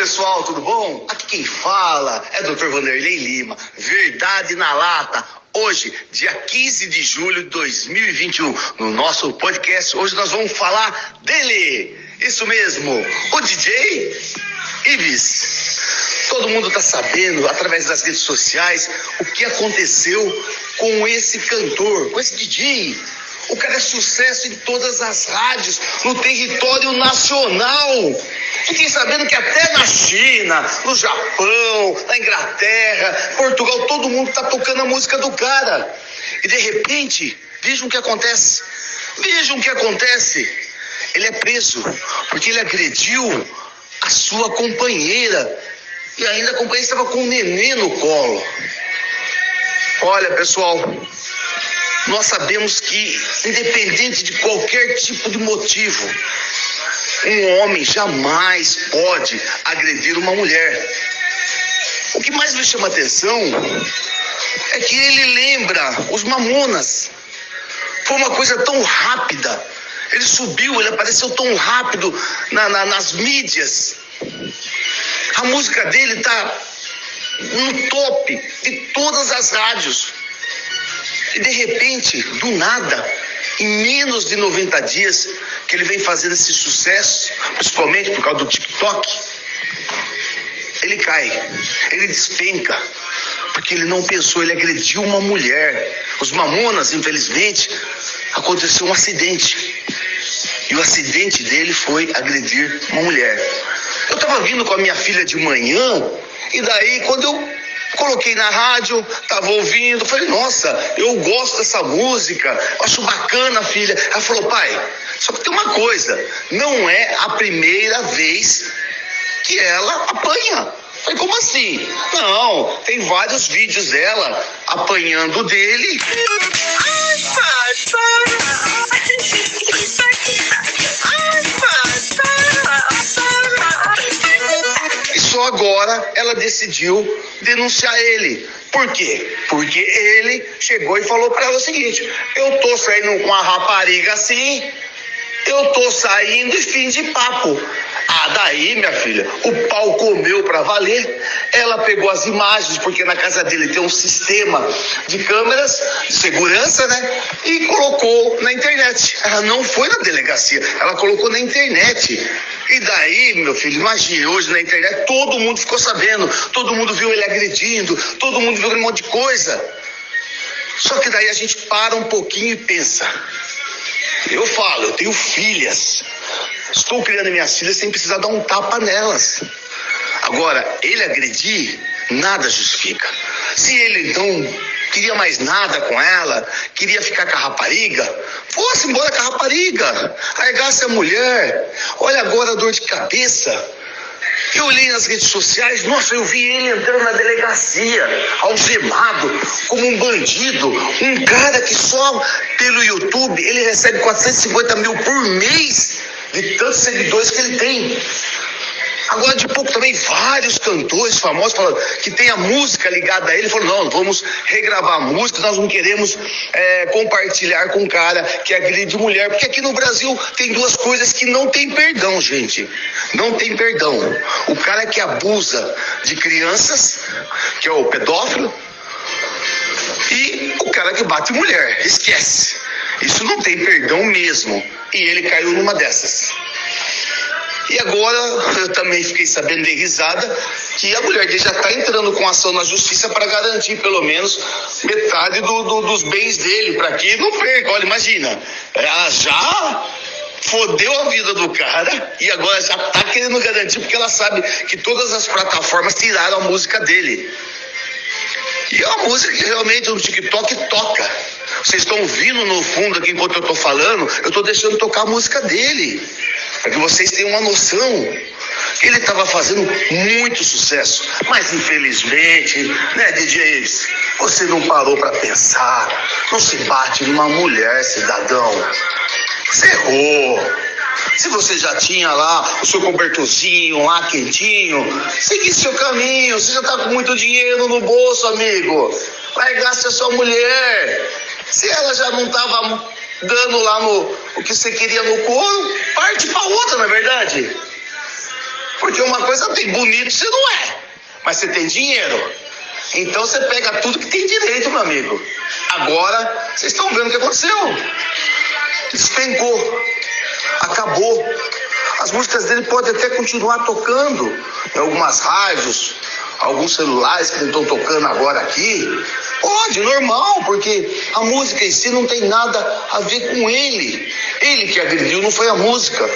pessoal, tudo bom? Aqui quem fala é Dr. Vanderlei Lima, Verdade na Lata. Hoje, dia 15 de julho de 2021, no nosso podcast, hoje nós vamos falar dele. Isso mesmo, o DJ Ives. Todo mundo está sabendo, através das redes sociais, o que aconteceu com esse cantor, com esse DJ o cara é sucesso em todas as rádios, no território nacional. Fiquei sabendo que até na China, no Japão, na Inglaterra, Portugal, todo mundo está tocando a música do cara. E de repente, vejam o que acontece. Vejam o que acontece. Ele é preso porque ele agrediu a sua companheira. E ainda a companheira estava com um nenê no colo. Olha, pessoal, nós sabemos que, independente de qualquer tipo de motivo, um homem jamais pode agredir uma mulher. O que mais me chama atenção é que ele lembra os mamonas. Foi uma coisa tão rápida. Ele subiu, ele apareceu tão rápido na, na, nas mídias. A música dele está no top de todas as rádios. E de repente, do nada, em menos de 90 dias, que ele vem fazendo esse sucesso, principalmente por causa do TikTok, ele cai, ele despenca, porque ele não pensou, ele agrediu uma mulher. Os mamonas, infelizmente, aconteceu um acidente. E o acidente dele foi agredir uma mulher. Eu estava vindo com a minha filha de manhã, e daí, quando eu Coloquei na rádio, tava ouvindo, falei, nossa, eu gosto dessa música, acho bacana, filha. Ela falou, pai, só que tem uma coisa, não é a primeira vez que ela apanha. Falei, como assim? Não, tem vários vídeos dela apanhando dele. Ai, pai, só agora ela decidiu denunciar ele. Por quê? Porque ele chegou e falou para ela o seguinte: eu tô saindo com a rapariga assim, eu tô saindo e fim de papo. Ah, daí, minha filha, o pau comeu para valer. Ela pegou as imagens, porque na casa dele tem um sistema de câmeras de segurança, né? E colocou na internet. Ela não foi na delegacia, ela colocou na internet. E daí, meu filho, imagine, hoje na internet todo mundo ficou sabendo, todo mundo viu ele agredindo, todo mundo viu um monte de coisa. Só que daí a gente para um pouquinho e pensa. Eu falo, eu tenho filhas. Estou criando minhas filhas sem precisar dar um tapa nelas. Agora, ele agredir, nada justifica. Se ele então queria mais nada com ela, queria ficar com a rapariga, fosse embora com a rapariga, largasse a mulher. Olha agora a dor de cabeça. Eu olhei nas redes sociais, nossa, eu vi ele entrando na delegacia, algemado, como um bandido, um cara que só pelo YouTube ele recebe 450 mil por mês de tantos seguidores que ele tem. Agora, de pouco também, vários cantores famosos falando que tem a música ligada a ele. Falou: não, vamos regravar a música, nós não queremos é, compartilhar com um cara que agride mulher. Porque aqui no Brasil tem duas coisas que não tem perdão, gente. Não tem perdão. O cara que abusa de crianças, que é o pedófilo, e o cara que bate mulher. Esquece. Isso não tem perdão mesmo. E ele caiu numa dessas. E agora eu também fiquei sabendo de risada que a mulher dele já está entrando com ação na justiça para garantir pelo menos metade do, do, dos bens dele, para que não perca. Olha, imagina, ela já fodeu a vida do cara e agora já está querendo garantir porque ela sabe que todas as plataformas tiraram a música dele. E é uma música que realmente no TikTok toca. Vocês estão ouvindo no fundo aqui enquanto eu estou falando, eu estou deixando tocar a música dele. Para que vocês tenham uma noção. Ele estava fazendo muito sucesso, mas infelizmente, né, DJ, você não parou para pensar. Não se bate numa mulher, cidadão. Você errou. Se você já tinha lá o seu cobertorzinho lá quentinho, seguir seu caminho. Você já está com muito dinheiro no bolso, amigo. Largasse a sua mulher. Se ela já não estava dando lá no o que você queria no couro, parte para outra, não é verdade? Porque uma coisa tem bonito, você não é. Mas você tem dinheiro. Então você pega tudo que tem direito, meu amigo. Agora, vocês estão vendo o que aconteceu. Despencou. Acabou. As músicas dele podem até continuar tocando em algumas rádios, alguns celulares que estão tocando agora aqui. Pode, normal, porque a música em si não tem nada a ver com ele. Ele que agrediu, não foi a música.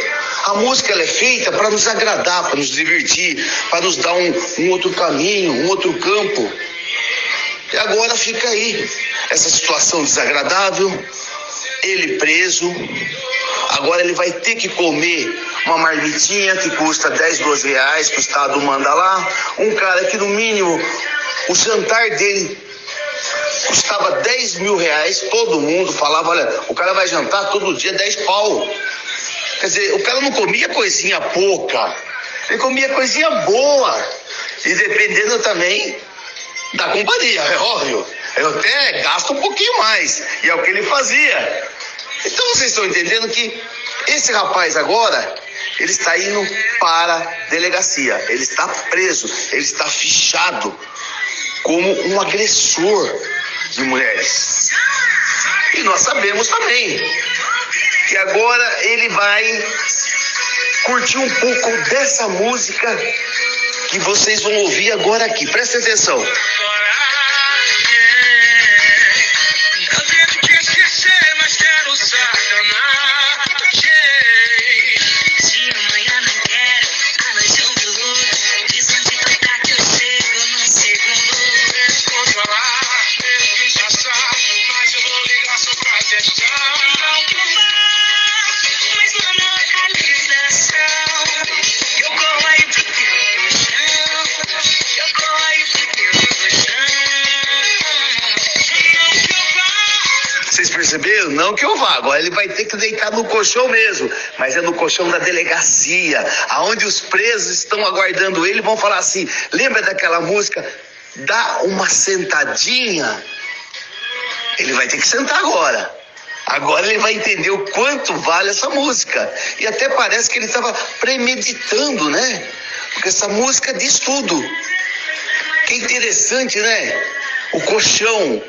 A música ela é feita para nos agradar, para nos divertir, para nos dar um, um outro caminho, um outro campo. E agora fica aí essa situação desagradável, ele preso. Agora ele vai ter que comer uma marmitinha que custa 10, 12 reais, que o Estado manda lá. Um cara que no mínimo o jantar dele custava 10 mil reais, todo mundo falava, olha, o cara vai jantar todo dia 10 pau. Quer dizer, o cara não comia coisinha pouca, ele comia coisinha boa. E dependendo também da companhia, é óbvio. Eu até gasto um pouquinho mais. E é o que ele fazia. Então vocês estão entendendo que esse rapaz agora, ele está indo para a delegacia. Ele está preso, ele está fichado como um agressor de mulheres. E nós sabemos também que agora ele vai curtir um pouco dessa música que vocês vão ouvir agora aqui. Presta atenção. Não que eu vá. Agora ele vai ter que deitar no colchão mesmo, mas é no colchão da delegacia, aonde os presos estão aguardando ele. Vão falar assim: lembra daquela música? Dá uma sentadinha. Ele vai ter que sentar agora. Agora ele vai entender o quanto vale essa música. E até parece que ele estava premeditando, né? Porque essa música diz tudo. Que interessante, né? O colchão,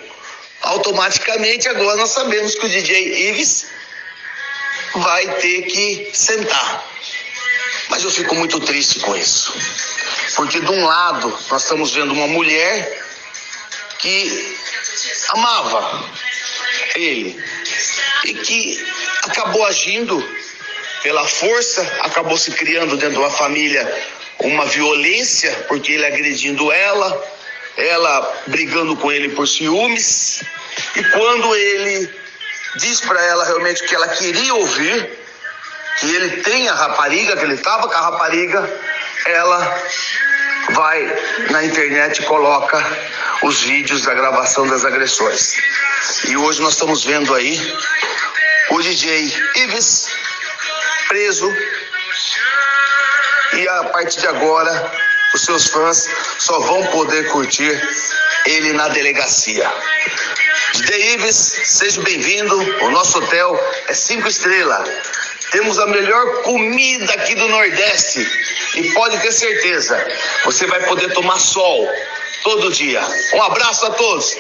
automaticamente agora nós sabemos que o DJ Ives vai ter que sentar. Mas eu fico muito triste com isso. Porque de um lado nós estamos vendo uma mulher que amava ele e que acabou agindo pela força, acabou se criando dentro de uma família uma violência, porque ele agredindo ela, ela brigando com ele por ciúmes, e quando ele diz para ela realmente o que ela queria ouvir, que ele tem a rapariga, que ele estava com a rapariga, ela vai na internet e coloca os vídeos da gravação das agressões. E hoje nós estamos vendo aí o DJ Ives preso e a partir de agora os seus fãs só vão poder curtir ele na delegacia. DJ Ives, seja bem-vindo. O nosso hotel é cinco estrelas. Temos a melhor comida aqui do Nordeste. E pode ter certeza, você vai poder tomar sol todo dia. Um abraço a todos.